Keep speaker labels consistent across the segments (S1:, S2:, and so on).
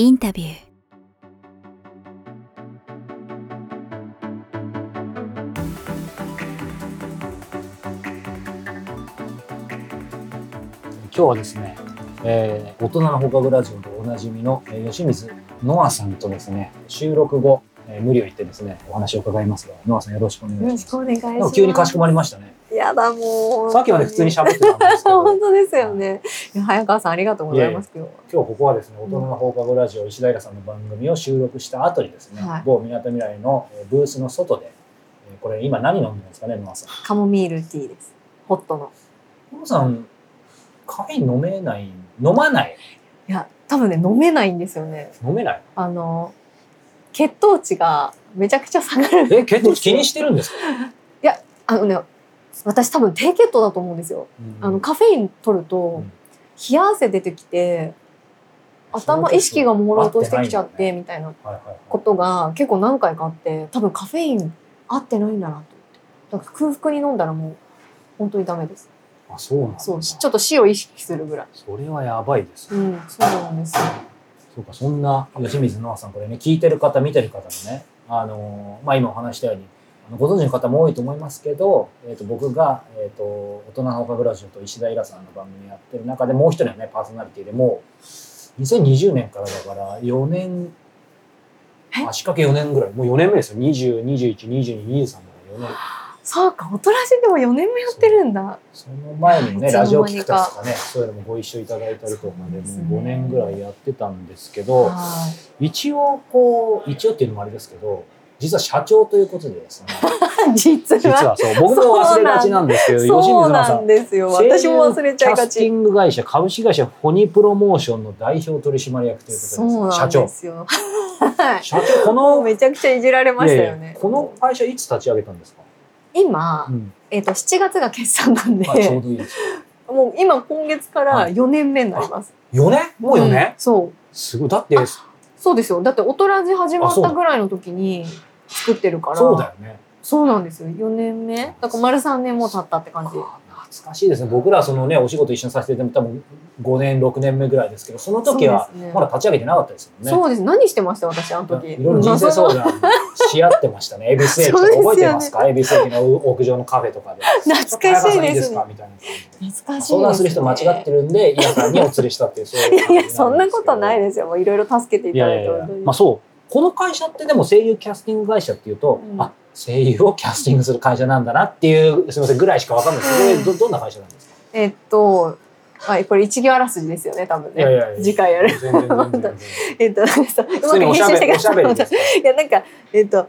S1: インタビュー。
S2: 今日はですね、えー大人の放課後ラジオでおなじみの、えー吉水ノアさんとですね収録後、えー無理を言ってですねお話を伺いますがノアさんよろしくお願い
S3: よろ
S2: します。
S3: しくお願いします。
S2: 急にかしこまりましたね
S3: やだもう。
S2: さっきまで普通に喋ってたんです
S3: 本当ですよね。いや早川さんありがとうございます今日は。
S2: 今日ここはですね大人の放課後ラジオ石平さんの番組を収録した後にですね、
S3: はい
S2: 某みなとみらいのえーブースの外で、えーこれ今何飲んでるんですかねノアさん
S3: カモミールティーです。ホットの。
S2: ノアさんカフェ飲めない？飲まない？
S3: いや多分ね飲めないんですよね。
S2: 飲めない？
S3: あの血糖値がめちゃくちゃ下がる。
S2: え血糖値気にしてるんですか、
S3: あのね私多分低血糖だと思うんですよ。あのカフェイン取ると、
S2: ん。
S3: 冷や汗出てきて頭意識が朦朧としてきちゃってみたいなことが結構何回かあって多分カフェイン合ってないんだなと。思って空腹に飲んだらもう本当にダメです。
S2: あそうなんだ。
S3: そうちょっと死を意識するぐらい。
S2: それはやばいですね、
S3: うんそうなんですよ。
S2: そうかそんな吉水ノアさんこれね聞いてる方見てる方もねあのーまあ今お話したようにご存知の方も多いと思いますけど、えー、と僕が、えー、と大人の放課後ラジオと石田イラさんの番組やってる中でもう一人のねパーソナリティでもう2020年からだから4年
S3: え？
S2: 足掛け4年ぐらい。もう4年目ですよ。20212223だから4年。
S3: そうか大人しでも4年もやってるんだ。
S2: その前にもねラジオキクタスとかねそういうのもご一緒いただいたりとかで
S3: ですね。
S2: もう5年ぐらいやってたんですけど、
S3: は
S2: 一応こう一応っていうのもあれですけど実は社長ということでですね。
S3: い実は
S2: そう僕も忘れがちなんですけど吉水
S3: そう
S2: 奈さ
S3: なんんですよ。私も忘れちゃいが
S2: キャスティ
S3: ち
S2: ング会社株式会社フォニプロモーションの代表取締役という
S3: そう
S2: ことです
S3: なん
S2: 社長
S3: ですよ。はい
S2: 社長この
S3: めちゃくちゃいじられましたよね。
S2: やこの会社いつ立ち上げたんですか、
S3: 今、
S2: うん。
S3: えっと7月が決算なんで、
S2: まあ、ちょうどいいです
S3: もう今今月から4年目になります、
S2: 4年？もう4年、
S3: んそう。
S2: すごい。だって
S3: そうですよ。だって「おとらじ」始まったぐらいの時に作ってるから。
S2: そうだよね。
S3: そうなんですよ。4年目。だから丸3年も経ったって感じ。
S2: 懐かしいですね。僕らそのねお仕事一緒にさせていただいて多分5年6年目ぐらいですけどその時はまだ立ち上げてなかったですもんね。
S3: そうです。何してました私あの時。
S2: いろいろ人生相談。し合ってましたね。恵比寿駅覚えてますか？恵比寿駅の屋上のカフェとかで。
S3: 懐かしいです
S2: ちょっと早川さんいいですかみたいな感じで。
S3: 懐かしいね、
S2: 相談する人間違ってるんで、イヤさんにお連れしたっていう、そういう
S3: いやいやそんなことない
S2: す
S3: ですよ。もういろいろ助けていただいて。
S2: いやいやいや。まあそう。この会社ってでも声優キャスティング会社っていうと、
S3: うん。
S2: あ、声優をキャスティングする会社なんだなっていう、すみません、ぐらいしかわかんないです。けど、ど、どんな会社なんですか？
S3: えっとはい、これ一行あらすじですよね多分ね。
S2: いやいやいや
S3: 次回やる。えっとそう。う
S2: 普通におしゃべり、おしゃべりです。か
S3: いやなんかえっと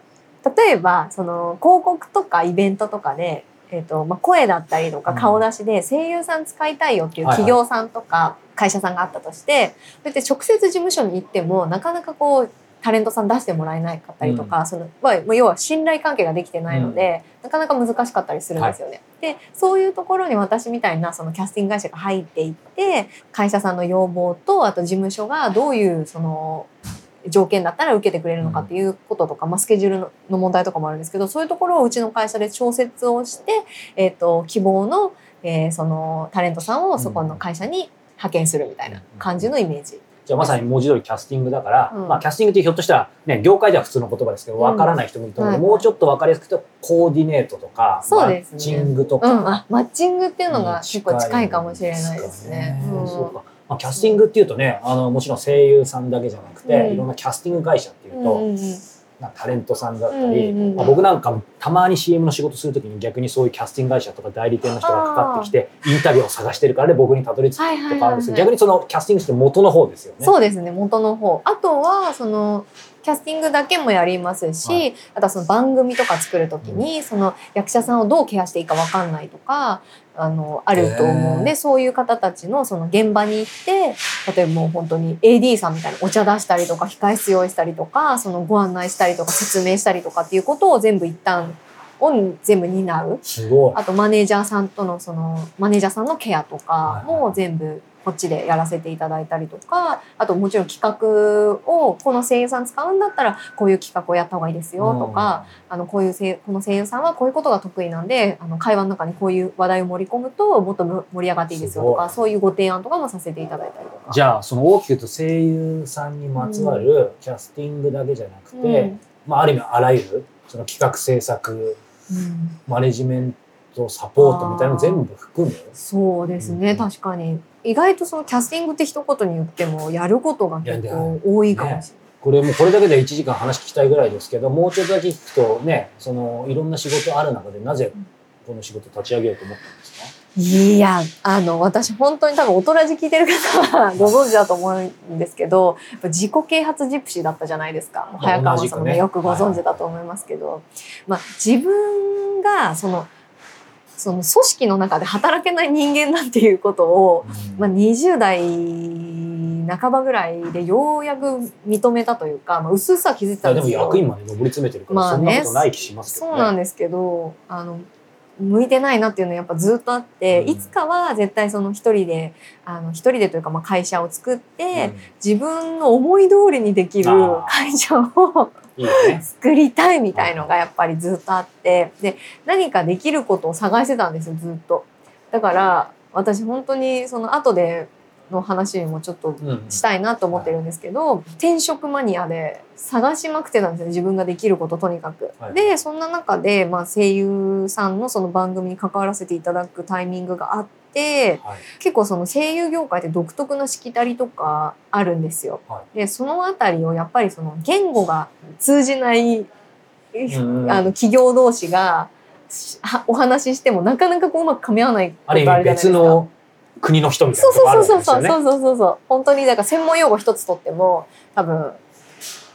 S3: 例えばその広告とかイベントとかで、えっとまあ、声だったりとか
S2: うん。
S3: 顔出しで声優さん使いたいよっていう企業さんとか会社さんがあったとして、そうやって直接事務所に行ってもなかなかこうタレントさん出してもらえなかったりとか、そのま要は信頼関係ができてないので、なかなか難しかったりするんですよね。でそういうところに私みたいなそのキャスティング会社が入っていって会社さんの要望とあと事務所がどういうその条件だったら受けてくれるのかっていうこととか、まあ、スケジュールのの問題とかもあるんですけどそういうところをうちの会社で調節をして、えー、と希望の,、えーそのタレントさんをそこの会社に派遣するみたいな感じのイメージ。
S2: じゃあまさに文字通りキャスティングだから、
S3: うん。
S2: まあキャスティングってひょっとしたらね業界では普通の言葉ですけどわからない人もいると思う。ので、
S3: はい。
S2: もうちょっとわかりやすく言うとコーディネートとか
S3: ね。
S2: マッチングとか、
S3: うん、あマッチングっていうのが結構近いかもしれないですね。うん。
S2: そうか。まあ、キャスティングっていうとねあのもちろん声優さんだけじゃなくて、
S3: うん。
S2: いろんなキャスティング会社っていうと、タレントさんだったり、まあ、僕なんかもたまに CM の仕事するときに逆にそういうキャスティング会社とか代理店の人がかかってきてインタビューを探してるからで僕にたどり着くとかあるんですけど、逆にそのキャスティングして元の方ですよね。
S3: そうですね元の方。あとはそのキャスティングだけもやりますし、
S2: はい。
S3: あとはその番組とか作る時に、その役者さんをどうケアしていいか分かんないとかあのあると思うんでそういう方たちのその現場に行って例えばもう本当に AD さんみたいなお茶出したりとか控室用意したりとかそのご案内したりとか説明したりとかっていうことを全部一旦を全部担う。
S2: すごい。
S3: あとマネージャーさんとのそのマネージャーさんのケアとかも全部こっちでやらせていただいたりとかあともちろん企画をこの声優さん使うんだったらこういう企画をやった方がいいですよとか、あのこういう声この声優さんはこういうことが得意なんであの会話の中にこういう話題を盛り込むともっと盛り上がっていいですよとか
S2: す
S3: そういうご提案とかもさせていただいたりとか。
S2: じゃあその大きく言うと声優さんにまつわるキャスティングだけじゃなくて、
S3: うん。
S2: まあ、ある意味あらゆるその企画制作
S3: うん。
S2: マネジメントサポートみたいなの全部含む？
S3: そうですね、
S2: うん。
S3: 確かに。意外とそのキャスティングって一言に言ってもやることが結構多いかもしれない。
S2: これもうこれだけで1時間話聞きたいぐらいですけどもうちょっとだけ聞くとねそのいろんな仕事ある中でなぜこの仕事立ち上げようと思ったんですか？
S3: いやあの私本当に多分大人じ聞いてる方はご存知だと思うんですけど自己啓発ジプシーだったじゃないですか。
S2: まあ
S3: 早川さんもねよくご存知だと思いますけど、まあ、自分がそのその組織の中で働けない人間だっていうことを、まあ、20代半ばぐらいでようやく認めたというか、まあ、うすうすは気づいて
S2: いやでも
S3: たんですよ。
S2: 役員まで上り詰めてるから、
S3: まあね。
S2: そんなことない気しますけどね。
S3: そうなんですけどあの向いてないなっていうのはやっぱずっとあって、
S2: うん。
S3: いつかは絶対その一人であの一人でというかまあ会社を作って、自分の思い通りにできる会社を
S2: うん、いいよね。
S3: 作りたいみたいのがやっぱりずっとあってで何かできることを探してたんですよずっと。だから私本当にその後での話もちょっと
S2: うん
S3: したいなと思ってるんですけど、転職マニアで探しまくってたんですよね自分ができることとにかく。
S2: はい
S3: でそんな中で、まあ、声優さんのその番組に関わらせていただくタイミングがあって
S2: はい
S3: 結構その声優業界って独特のしきたりとかあるんですよ。
S2: は
S3: でそのあたりをやっぱりその言語が通じない、
S2: ん
S3: あの企業同士がお話ししてもなかなかこううまく噛み合わないこと
S2: ある
S3: じゃないですか。
S2: 国の人みたい
S3: そう
S2: なとこある
S3: そうそう
S2: んですよね。
S3: そうそうそうそうそう本当にだから専門用語一つとっても多分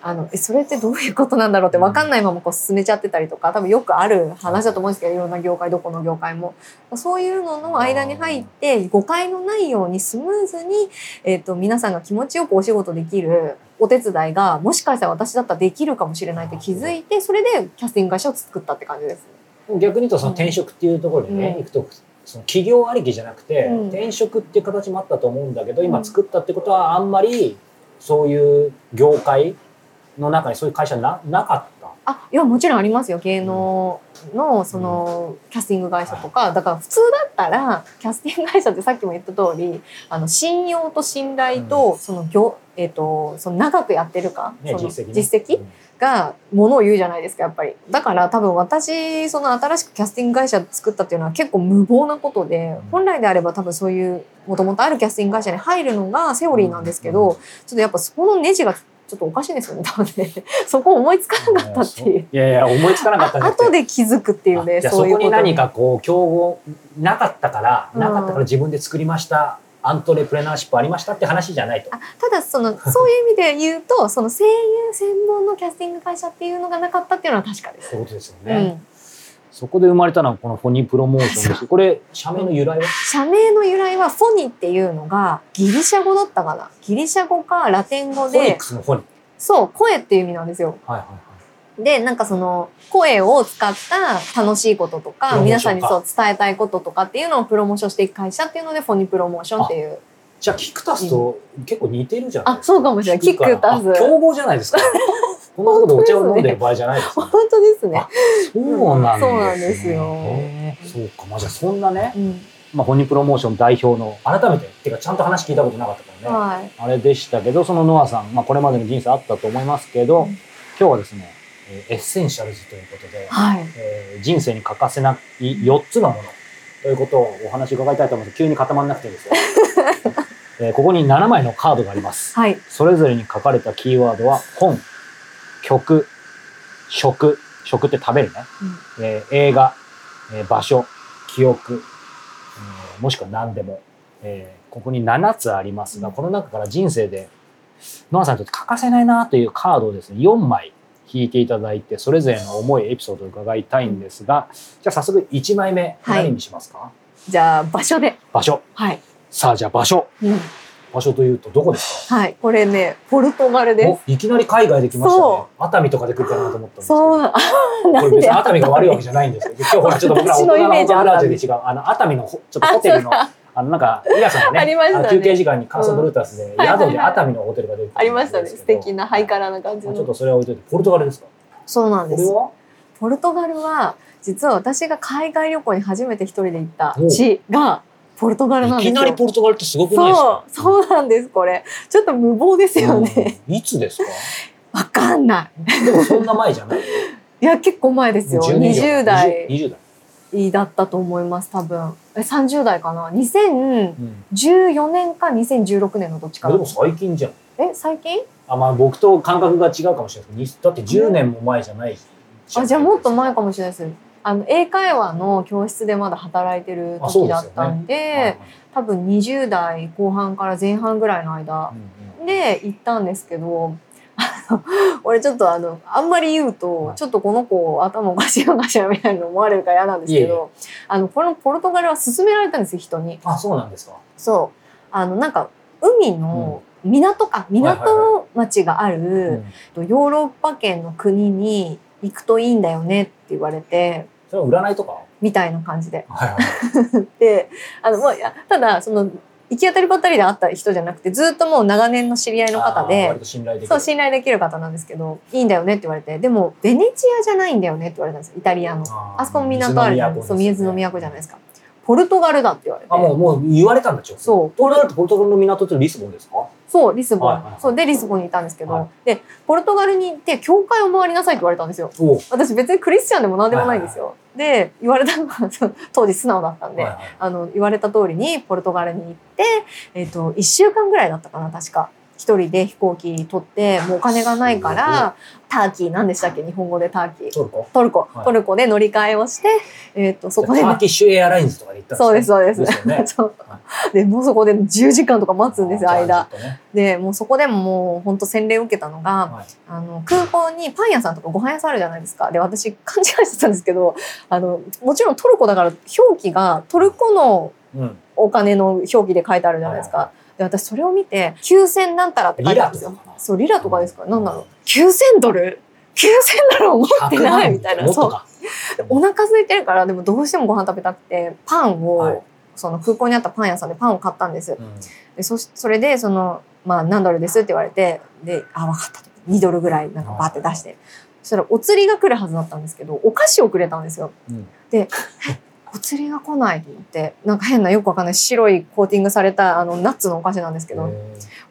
S3: あのえそれってどういうことなんだろうって分かんないままこう進めちゃってたりとか多分よくある話だと思うんですけどいろんな業界どこの業界も。そういうのの間に入って誤解のないようにスムーズに、えー、と皆さんが気持ちよくお仕事できるお手伝いがもしかしたら私だったらできるかもしれないって気づいてそれでキャスティング会社を作ったって感じです。
S2: 逆に言うとその転職っていうところでね、
S3: うん。
S2: 行くとその企業ありきじゃなくて、
S3: うん。
S2: 転職っていう形もあったと思うんだけど、
S3: うん。
S2: 今作ったってことはあんまりそういう業界の中にそういう会社ななかった？
S3: あいやもちろんありますよ。芸能のそのキャスティング会社とかだから普通だったらキャスティング会社ってさっきも言った通りあの信用と信頼とその業、えっとその長くやってるか、
S2: ね、
S3: その
S2: 実績ね。
S3: 実績がものを言うじゃないですかやっぱり。だから多分私その新しくキャスティング会社作ったっていうのは結構無謀なことで
S2: うん。
S3: 本来であれば多分そういうもともとあるキャスティング会社に入るのがセオリーなんですけど、
S2: うん。
S3: ちょっとやっぱそこのネジがちょっとおかしいですよね多分ね そこ思いつかなかったっていう。
S2: いやいや思いつかなかった
S3: 後で気づくっていうねそいうこと
S2: そうこに何かこう競合なかったから、
S3: うん
S2: なかったから自分で作りましたアントレプレナーシップありましたって話じゃないと。
S3: あただそのそういう意味で言うとその声優専門のキャスティング会社っていうのがなかったっていうのは確かです。
S2: そうですよ
S3: う
S2: ね。
S3: ん、
S2: そこで生まれたのはこのフォニープロモーションです。これ社名の由来は？
S3: 社名の由来はフォニっていうのがギリシャ語だったかなギリシャ語かラテン語で
S2: フォニックスのフォニー。
S3: そう声っていう意味なんですよ。
S2: はいはいはい。
S3: でなんかその声を使った楽しいことと
S2: プ
S3: か皆さんにそう伝えたいこととかっていうのをプロモーションしていく会社っていうのでフォニプロモーションっていう
S2: じゃあキクタスと結構似てるじゃない
S3: あそうかもしれないキックタス
S2: あ競合じゃないですか。こんなところでお茶を飲んでる場合じゃないです、ね。
S3: 本当ですね。
S2: そうなんです、ね。
S3: そうなんですよ
S2: そうか。まあじゃあそんなね、
S3: うん
S2: まあフォニープロモーション代表の改めてっていうかちゃんと話聞いたことなかったからね。
S3: はい
S2: あれでしたけど、そのノアさん、まあ、これまでの人生あったと思いますけど、
S3: うん
S2: 今日はですね、えーエッセンシャルズということで、
S3: はい
S2: えー人生に欠かせない4つのものということをお話伺いたいと思います。急に固まんなくてですよ。えーここに7枚のカードがあります。
S3: はい
S2: それぞれに書かれたキーワードは本、曲、食、食って食べるね、えー映画、えー場所、記憶、えーもしくは何でも、えーここに7つありますが、この中から人生で、ノアさんにとって欠かせないなというカードをですね、4枚引いていただいて、それぞれの思い、エピソードを伺いたいんですが、じゃあ早速1枚目、
S3: はい。
S2: 何にしますか、
S3: じゃあ場所で。
S2: 場所。
S3: はい、
S2: さあ、じゃあ場所。
S3: うん
S2: 場所というとどこですか？
S3: はいこれねポルトガルで
S2: おいきなり海外で来ましたね。
S3: そ。
S2: 熱海とかで来るかなと思ったんで。すけど。
S3: すそう。なんで？
S2: 熱海が悪いわけじゃないんです 今日ほらちょっと僕ら大人の
S3: メージ
S2: オートラジオで違う、あの、熱海のほちょっとホテルの、ああのなんかイラさんがね
S3: ありましたね。
S2: の休憩時間にカーソブルータスで宿で熱海のホテルが出て
S3: ありましたね。素敵なハイカ
S2: ラ
S3: ラな感じの。
S2: ちょっとそれは置いといてポルトガルですか？
S3: そうなんです。
S2: これは？
S3: ポルトガルは実は私が海外旅行に初めて一人で行った地がポルトガルなんですよ。
S2: いきなりポルトガルってすごくないです
S3: そう
S2: か
S3: そうなんですこれ。ちょっと無謀ですよね、
S2: うんいつですか？
S3: わかんな
S2: でもそんな前じゃない？
S3: い いや結構前ですよ。
S2: 10年以上。
S3: 20代。
S2: 20代。
S3: だったと思います多分。え30代かな？
S2: うん
S3: 2014年か2016年のどっちかな。
S2: でも最近じゃん。
S3: え最近？
S2: あまあ僕と感覚が違うかもしれないだって10年も前じゃない
S3: あじゃあもっと前か
S2: も
S3: もしれないですあの英会話の教室でまだ働いてる時だったんで多分20代後半から前半ぐらいの間で行ったんですけど俺ちょっとあのあんまり言うと、
S2: はい。
S3: ちょっとこの子頭おかしいのかしらみたいなの思われるから嫌なんですけどあのこのポルトガルは勧められたんですよ人に。
S2: あそうなんですか？
S3: そう。あのなんか海の港か、港町がある、
S2: うん。
S3: ヨーロッパ圏の国に行くといいんだよねって言われて
S2: それは占いとか？
S3: みたいな感じで。
S2: はいはい。
S3: であの、まあ、いやただその行き当たりばったりで会った人じゃなくてずっともう長年の知り合いの方で
S2: 信頼できる。
S3: そう信頼できる方なんですけどいいんだよねって言われて。でもベネチアじゃないんだよねって言われたんですよ。イタリアの。
S2: あ
S3: そこも港あるじゃないです
S2: 水の都
S3: じゃないですかポルトガルだって言われて。
S2: あもうもう言われたんだちょ
S3: そう。
S2: ポルトガルってポルトガルの港ってリスボンですか？
S3: そうリスボン、
S2: はいはいはい。
S3: そうでリスボンにいたんですけど、
S2: はい。
S3: でポルトガルに行って教会を回りなさいって言われたんですよ。私別にクリスチャンでも何でもないんですよ、で言われたのはその 当時素直だったんで、
S2: はいはい
S3: あの言われた通りにポルトガルに行って、えっと1週間ぐらいだったかな確か一人で飛行機取ってもうお金がないからターキー何でしたっけ？日本語でターキー。
S2: トルコ。
S3: トルコ、
S2: はい。
S3: トルコで乗り換えをして、えっとそこで、
S2: ターキッシュエアラインズとかで行ったん
S3: そうですそうです。
S2: ですよね。
S3: そう。でもうそこで10時間とか待つんですよ間。でもうそこでももう本当洗礼を受けたのが、
S2: はい。
S3: あの空港にパン屋さんとかご飯屋さんあるじゃないですか。で私勘違いしてたんですけどあのもちろんトルコだから表記がトルコの
S2: うん。
S3: お金の表記で書いてあるじゃないですか。で私それを見て9000なんたらって書いてあるんですよ。そうリラとかですか？なんだろう。9000ドル？9000ドルを持ってない？みたいな。そう。お腹空いてるからでもどうしてもご飯食べたくてパンを、
S2: はい。
S3: その空港にあったパン屋さんでパンを買ったんです
S2: うん。
S3: でそしそれでその、まあ、何ドルですって言われてであ分かったと。2ドルぐらいなんかバーって出して。そしたらお釣りが来るはずだったんですけどお菓子をくれたんですよ。
S2: うん。
S3: でえお釣りが来ないと思って。なんか変なよくわかんない白いコーティングされたあのナッツのお菓子なんですけど、
S2: へ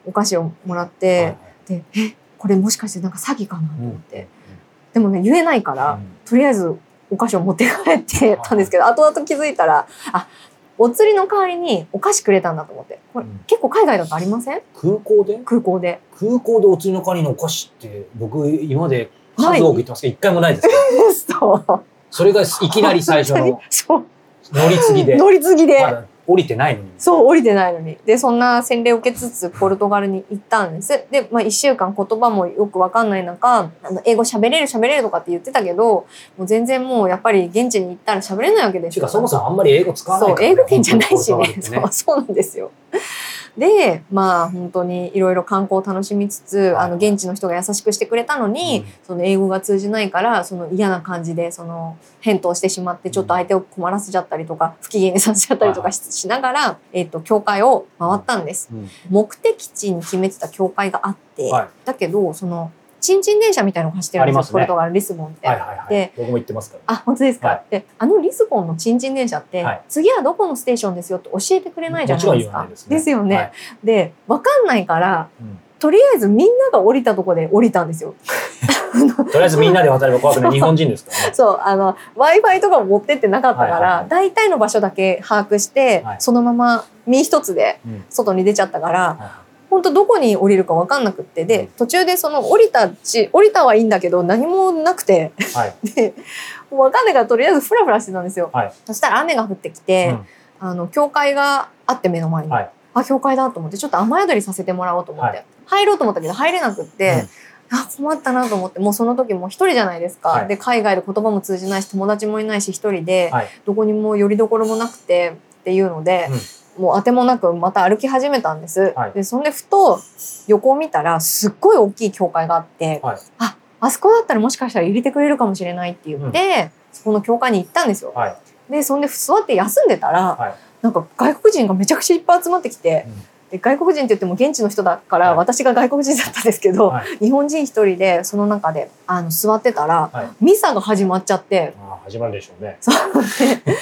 S3: お菓子をもらっ
S2: ー
S3: て、
S2: はい
S3: でえこれもしかしてなんか詐欺かなと
S2: うん
S3: 思って、でもね言えないから、
S2: うん。
S3: とりあえずお菓子を持って帰ってたんですけど後々気づいたらあお釣りの代わりにお菓子くれたんだと思って。これ、
S2: うん。
S3: 結構海外だとありません？
S2: 空港で？
S3: 空港で。
S2: 空港でお釣りの代わりのお菓子って僕今まで数多く言ってますけど一回もないですよ
S3: そう
S2: それがいきなり最初の
S3: そう
S2: 乗り継ぎで。
S3: 乗り継ぎで、
S2: まだ降りてないのに。
S3: そう降りてないのに。でそんな洗礼を受けつつポルトガルに行ったんです。で、まあ、1週間言葉もよく分かんない中あの英語喋れる喋れるとかって言ってたけどもう全然もうやっぱり現地に行ったら喋れないわけですよ。
S2: てかそもそもあんまり英語使わないからね。
S3: そう英語圏じゃないしね。
S2: 本当にポルトガルって
S3: そうそうなんですよ。でまあ本当にいろいろ観光を楽しみつつあの現地の人が優しくしてくれたのに、
S2: うん。
S3: その英語が通じないからその嫌な感じでその返答してしまってちょっと相手を困らせちゃったりとか不機嫌にさせちゃったりとかししながら、えっと教会を回ったんです。
S2: うん。
S3: 目的地に決めてた教会があって、
S2: はい。
S3: だけどそのチンチン電車みたいなのが走ってるんですよ。
S2: ありますね。
S3: ポルトガルリスボンって。
S2: はいはいはい。
S3: で
S2: 僕も行ってますから。
S3: あ本当ですか、
S2: はい。
S3: であのリスボンのチンチン電車って、
S2: はい。
S3: 次はどこのステーションですよって教えてくれないじゃないですか。
S2: ですね。
S3: よね、
S2: はい。
S3: で分かんないから
S2: うん。
S3: とりあえずみんなが降りたとこで降りたんですよ。
S2: とりあえずみんなで渡れば怖くない。日本人ですからね。
S3: そうあの w i f i とかも持ってってなかったから、
S2: はいはいはい。
S3: 大体の場所だけ把握して、
S2: はい。
S3: そのまま身一つで
S2: うん。
S3: 外に出ちゃったから、
S2: は
S3: 本当どこに降りるか分かんなくって
S2: うん。
S3: で途中でその降りたち降りたはいいんだけど何もなくて。
S2: いはい。
S3: で分かんないからとりあえずフラフラしてたんですよ、
S2: はい。
S3: そしたら雨が降ってきて、
S2: うん。
S3: あの教会があって目の前に、
S2: はい。
S3: あ教会だと思ってちょっと雨宿りさせてもらおうと思って、
S2: はい。
S3: 入ろうと思ったけど入れなくって、あ困ったなと思ってもうその時もう一人じゃないですか、
S2: はい。
S3: で海外で言葉も通じないし友達もいないし一人で、
S2: はい。
S3: どこにも寄り所もなくてっていうので、もう当てもなくまた歩き始めたんです、
S2: はい。
S3: でそんでふと横を見たらすっごい大きい教会があって、
S2: はい。
S3: ああそこだったらもしかしたら入れてくれるかもしれないって言って、そこの教会に行ったんですよ。
S2: はい。
S3: でそんで座って休んでたら、
S2: はい。
S3: なんか外国人がめちゃくちゃいっぱい集まってきて、
S2: うん。
S3: で外国人って言っても現地の人だから、
S2: はい。
S3: 私が外国人だったんですけど、
S2: はい。
S3: 日本人一人でその中であの座ってたら、
S2: はい。
S3: ミサが始まっちゃって。
S2: ああ始まるでしょうね。
S3: そうで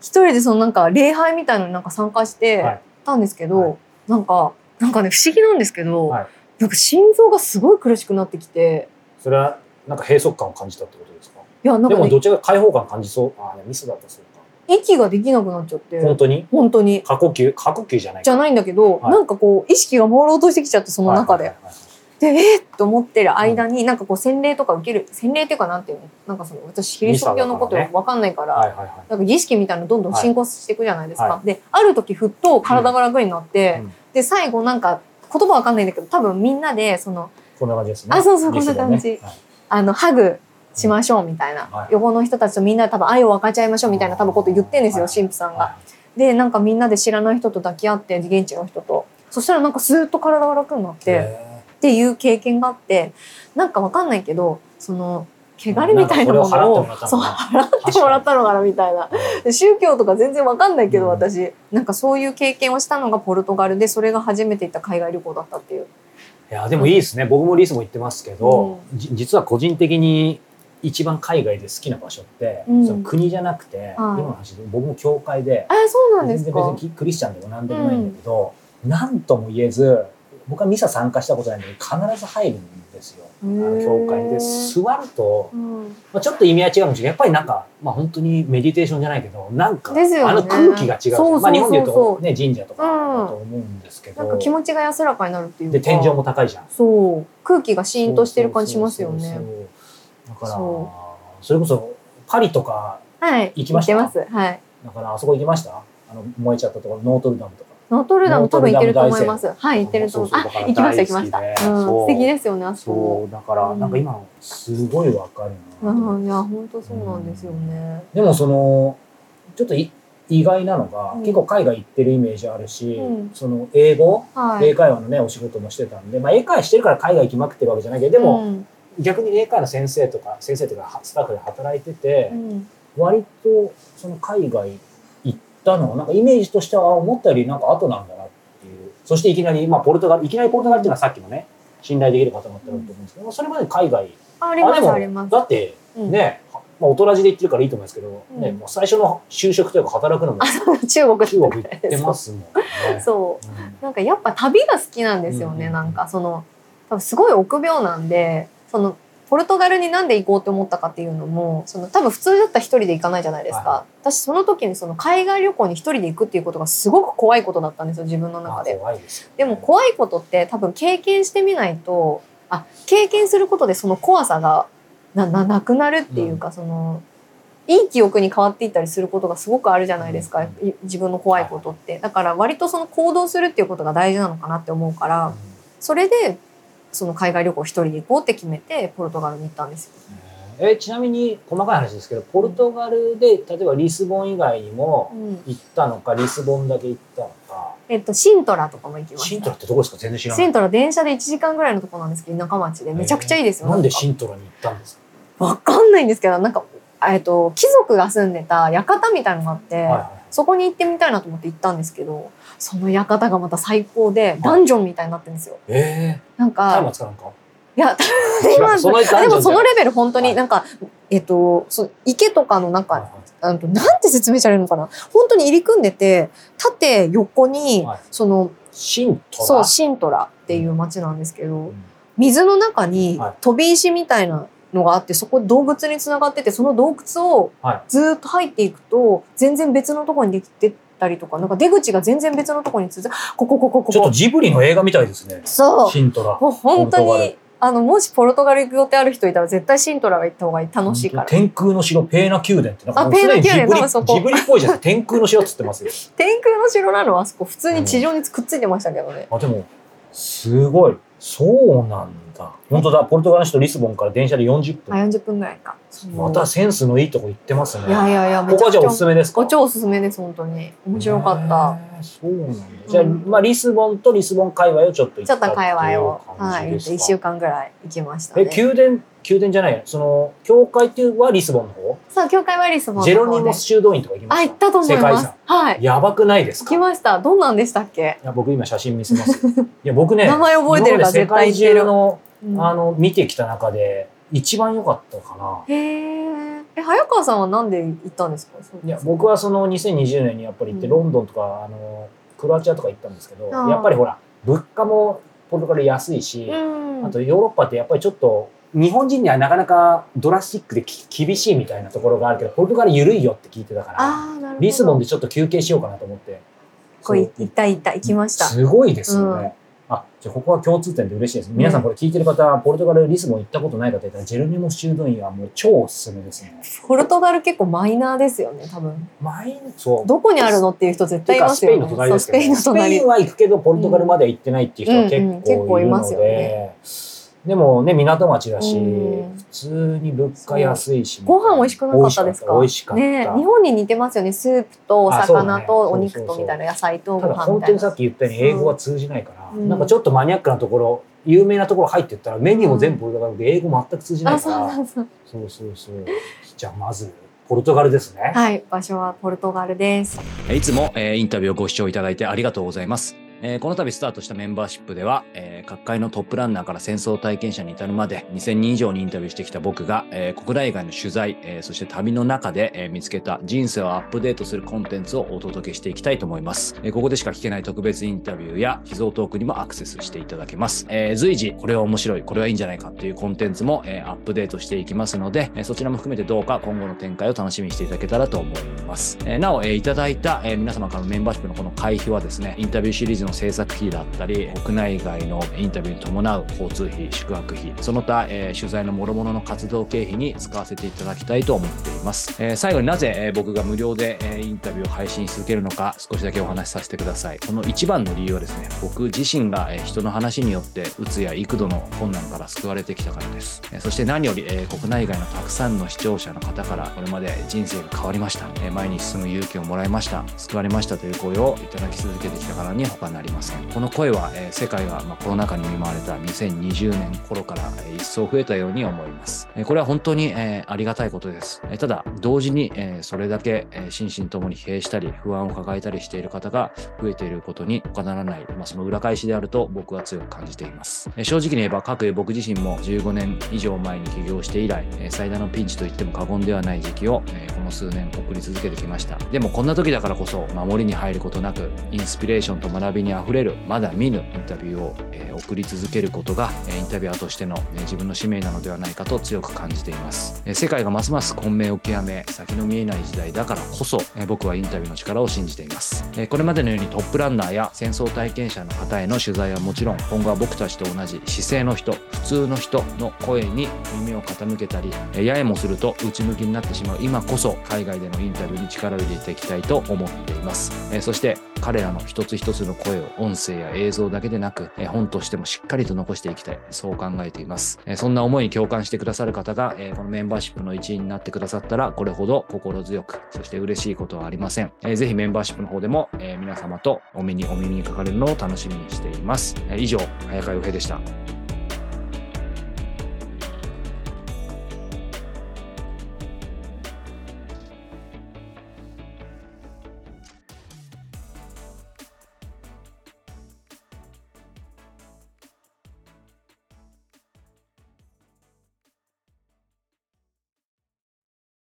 S3: 一人でそのなんか礼拝みたいのになんか参加して
S2: はい
S3: たんですけど、
S2: はい
S3: なんかなんかね不思議なんですけど、
S2: はい
S3: なんか心臓がすごい苦しくなってきて
S2: それはなんか閉塞感を感じたってことですか？
S3: いやなんかね
S2: でもどっちが開放感感じそう？ああミスだったそう
S3: 息ができなくなっちゃって
S2: か。本当に？
S3: 本当に
S2: 過呼吸？過呼吸じゃないか。
S3: じゃないんだけど、
S2: はい
S3: なんかこう意識が朦朧としてきちゃってその中で。
S2: はいはいはいはい
S3: でえー、っと思ってる間に、なんかこう洗礼とか受ける洗礼っていうかなんていうの？なんかその私キリスト教のこと
S2: ミサだか
S3: んないから。なんか儀式みたいなのどんどん進行していくじゃないですか。
S2: は
S3: である時ふっと体が楽になって、
S2: うん。
S3: で最後なんか言葉わかんないんだけど多分みんなでその
S2: こんな感じですね。
S3: あそうそうこんな感じ。
S2: はい。
S3: あのハグしましょうみたいな、
S2: はい。
S3: 横の人たちとみんなで多分愛を分かち合いましょうみたいな多分こと言ってんですよ、
S2: はい。
S3: 神父さんが。
S2: は
S3: でなんかみんなで知らない人と抱き合って現地の人と。そしたらなんかスーッと体が楽になっ
S2: い
S3: て。
S2: へ
S3: っていう経験があってなんかわかんないけどその汚れみたいなものを
S2: 払
S3: 払ってもらったのかなみたいな。宗教とか全然わかんないけど、
S2: うん。
S3: 私。なんかそういう経験をしたのがポルトガルでそれが初めて行った海外旅行だったっていう。
S2: いやでもいいですね。僕もリスも行ってますけど、じ実は個人的に一番海外で好きな場所って、
S3: うん。
S2: その国じゃなくて、今の話で僕も教会で
S3: あそうなんで
S2: 全然別にクリスチャンでも何でもないんだけど、何とも言えず僕はミサ参加したことないんだけど必ず入るんですよ。あの教会で座ると、
S3: うん。
S2: まあ、ちょっと意味合い違うかもしれない。やっぱりなんか、まあ、本当にメディテーションじゃないけどなんか、
S3: ね。
S2: あの空気が違うまあ、日本でいうと、ね、神社とかだと思うんですけど、
S3: なんか気持ちが安らかになるっていうか。
S2: で天井も高いじゃん。
S3: そう。空気がシーンとしてる感じしますよね。
S2: だから
S3: そ
S2: それこそパリとか
S3: はい。
S2: 行きました？
S3: 行ってます。はい。
S2: だからあそこ行きました？あの燃えちゃったところノートルダムとか
S3: ノートルダム多分行ってると思います。はい行ってると思うあ
S2: そうそうだから
S3: 行きました行きました。素敵ですよねあそこ。
S2: そうだから
S3: うん。
S2: なんか今すごいわかるな
S3: いや本当そうなんですよね。
S2: でもそのちょっとい意外なのが、
S3: うん。
S2: 結構海外行ってるイメージあるし、
S3: うん。
S2: その英語？
S3: はい。
S2: 英会話のねお仕事もしてたんで、まあ、英会話してるから海外行きまくってるわけじゃないけどでも、
S3: うん。
S2: 逆に英会話の先生とか先生というかスタッフで働いてて
S3: う、ん。
S2: 割とその海外たのはなんかイメージとしてはあ思ったよりなんか後なんだなっていう。そしていきなり、まあ、ポルトガルいきなりポルトガルっていうのはさっきのね信頼できる方もってあると思うんですけど、それまで海外。
S3: あありますあります。
S2: だって
S3: うん。
S2: ね、まあ、大人じで言ってるからいいと思いますけど、
S3: うん。
S2: ね、もう最初の就職というか働くのも
S3: 中国
S2: 中国行ってますもんね。
S3: そう。
S2: うん。
S3: なんかやっぱ旅が好きなんですよね、
S2: うん。
S3: なんかその多分すごい臆病なんでそのポルトガルになんで行こうって思ったかっていうのもその多分普通だったら一人で行かないじゃないですか、
S2: は
S3: 私その時にその海外旅行に一人で行くっていうことがすごく怖いことだったんですよ自分の
S2: まあ
S3: 中で。
S2: で
S3: でも怖いことって多分経験してみないとあ経験することでその怖さがなななくなるっていうか、そのいい記憶に変わっていったりすることがすごくあるじゃないですか、い自分の怖いことって。だから割とその行動するっていうことが大事なのかなって思うからそれでその海外旅行一人で行こうって決めてポルトガルに行ったんですよ。
S2: えちなみに細かい話ですけどポルトガルで例えばリスボン以外にも
S3: うん。
S2: 行ったのかリスボンだけ行ったのか。
S3: えっと、シントラとかも行きました。
S2: シントラってどこですか？全然知らない。
S3: シントラ電車で1時間ぐらいのところなんですけど田舎町でめちゃくちゃいいですよ。
S2: なんで
S3: か。
S2: シントラに行ったんです
S3: わかんないんですけどなんか、えっと、貴族が住んでた館みたいのがあって、
S2: か、はいはい。
S3: そこに行ってみたいなと思って行ったんですけどその館がまた最高でダンジョンみたいになってるんですよ。
S2: え
S3: なん
S2: ー、タイマ
S3: か
S2: ー使うのか？
S3: いや でもそのレベル本当
S2: はい。
S3: になんか、えっとそう池とかの中、
S2: はい
S3: なんて説明したらいいのかな？本当に入り組んでて縦横に、
S2: はい。
S3: その
S2: シントラ？
S3: そうシントラっていう町なんですけど、
S2: うん。
S3: 水の中に
S2: はい。
S3: 飛び石みたいなのがあってそこ洞窟につながっててその洞窟を
S2: はい。
S3: ずーっと入っていくと全然別のところにできてたりとかなんか出口が全然別のところに続く。ここここここ。
S2: ちょっとジブリの映画みたいですね。
S3: そう。
S2: シントラ。
S3: もう本当にあのもしポルトガル行く予定ある人いたら絶対シントラが行った方が楽しいから。
S2: 天空の城ペーナ宮殿ってなんか
S3: あペーナ宮殿。多分そこ。
S2: ジブリっぽいじゃん天空の城っつってますよ。
S3: 天空の城なの？はあそこ。普通に地上にくっついてましたけどね、
S2: あでもすごいそうなんた本当だ。ポルトガルの首都リスボンから電車で40
S3: あ
S2: 分
S3: 40分ぐらいか。
S2: またセンスのいいとこ行ってますね。
S3: いやいやいやめ
S2: ここはじゃあおすすめですか？
S3: お超おすすめです本当に。面白かった。
S2: そうなんだ。じゃあ、
S3: うん
S2: まあ、リスボンとリスボン界隈をちょっと行った
S3: ちょっと界隈を。はい
S2: 感じですか
S3: 1週間ぐらい行きました
S2: え
S3: ね
S2: 宮殿宮殿じゃないその教会っていうのはリスボンの方？
S3: そう教会はリスボン
S2: ジ
S3: で
S2: ェロニモス修道院とか行きま
S3: あ
S2: した？
S3: 行ったと思い
S2: 世界遺
S3: ます
S2: 産。
S3: はい。
S2: やばくないですか？
S3: 行きました。どんなんでしたっけ？
S2: いや僕今写真見せます。よ いや僕ね
S3: 名前覚えてるか絶対行ってる。
S2: 中の
S3: うん。
S2: あの見てきた中で一番良かったかな。
S3: へー。え早川さんはなんで行ったんですか？
S2: いや僕はその2020年にやっぱり行って、
S3: うん。
S2: ロンドンとかあのクロアチアとか行ったんですけどやっぱりほら物価もポルトガル安いし、
S3: うん。
S2: あとヨーロッパってやっぱりちょっと日本人にはなかなかドラスティックでき厳しいみたいなところがあるけどポルトガル緩いよって聞いてたからリスボンでちょっと休憩しようかなと思って。
S3: これ行った行った行きました。
S2: すごいですよね、あじゃあここは共通点で嬉しいです。皆さんこれ聞いてる方、ポルトガルリスボン行ったことない方いたらジェルニモ修道院はもう超おすすめですね。
S3: ポルトガル結構マイナーですよね多分。
S2: 前そう。
S3: どこにあるのっていう人絶対いますよね。
S2: スペインの隣ですけど、
S3: スペイン
S2: は行くけどポルトガルまでは行ってないっていう人は結
S3: うんうん。結
S2: 構いるの
S3: 構いますよ
S2: で、でもね港町だし、
S3: うん。
S2: 普通に物価安いし
S3: ご飯美味しくなかったですか？
S2: 美味しかった。
S3: ね。日本に似てますよね。スープとお魚とお肉とみたいな野菜とご
S2: ただ
S3: 飯
S2: 本当にさっき言ったように英語は通じないから、
S3: うん。
S2: なんかちょっとマニアックなところ有名なところ入ってったらメニューも全部ポルトガルで英語全く通じない
S3: あそう
S2: から
S3: そうそう。
S2: そうそうそう。じゃあまずポルトガルですね、
S3: はい場所はポルトガルです。
S1: えーいつも、えーインタビューをご視聴いただいてありがとうございます。えーこの度スタートしたメンバーシップでは、えー各界のトップランナーから戦争体験者に至るまで2000人以上にインタビューしてきた僕が、えー国内外の取材、えそして旅の中で、え見つけた人生をアップデートするコンテンツをお届けしていきたいと思います。えここでしか聞けない特別インタビューや秘蔵トークにもアクセスしていただけます。え随時これは面白い、これはいいんじゃないかっていうコンテンツも、えアップデートしていきますので、えそちらも含めてどうか今後の展開を楽しみにしていただけたらと思います。えなお、えいただいた、え皆様からのメンバーシップのこの会費はですね、インタビューシリーズの制作費だったり、国内外のインタビューに伴う交通費、宿泊費、その他、えー取材の諸々の活動経費に使わせていただきたいと思っています。えー最後になぜ、えー僕が無料で、えーインタビューを配信し続けるのか、少しだけお話しさせてください。この一番の理由はですね、僕自身が、えー人の話によって、うつや幾度の困難から救われてきたからです。えーそして何より、えー国内外のたくさんの視聴者の方から、これまで人生が変わりました。えー前に進む勇気をもらいました。救われましたという声をいただき続けてきたからに他なりません。この声は、世界が、コロナ禍に見舞われた2020年頃から、一層増えたように思います。これは本当に、ありがたいことです。ただ、同時に、それだけ、心身ともに疲弊したり、不安を抱えたりしている方が増えていることに他ならない、まあ、その裏返しであると僕は強く感じています。正直に言えば、各僕自身も15年以上前に起業して以来、最大のピンチと言っても過言ではない時期を、この数年送り続けてきました。でもこんな時だからこそ、守りに入ることなく、インスピレーションと学びににあふれる、まだ見ぬインタビューを、えー送り続けることが、えーインタビュアーとしての、えー自分の使命なのではないかと強く感じています。えー世界がますます混迷を極め、先の見えない時代だからこそ、えー僕はインタビューの力を信じています。えーこれまでのようにトップランナーや戦争体験者の方への取材はもちろん、今後は僕たちと同じ姿勢の人、普通の人の声に耳を傾けたり、えーややもすると内向きになってしまう今こそ、海外でのインタビューに力を入れていきたいと思っています。えーそして、彼らの一つ一つの声を音声や映像だけでなく、え本としてもしっかりと残していきたい。そう考えています。えそんな思いに共感してくださる方が、えこのメンバーシップの一員になってくださったら、これほど心強く、そして嬉しいことはありません。えーぜひメンバーシップの方でも、え皆様とお目にお耳にかかれるのを楽しみにしています。え以上、早川洋平でした。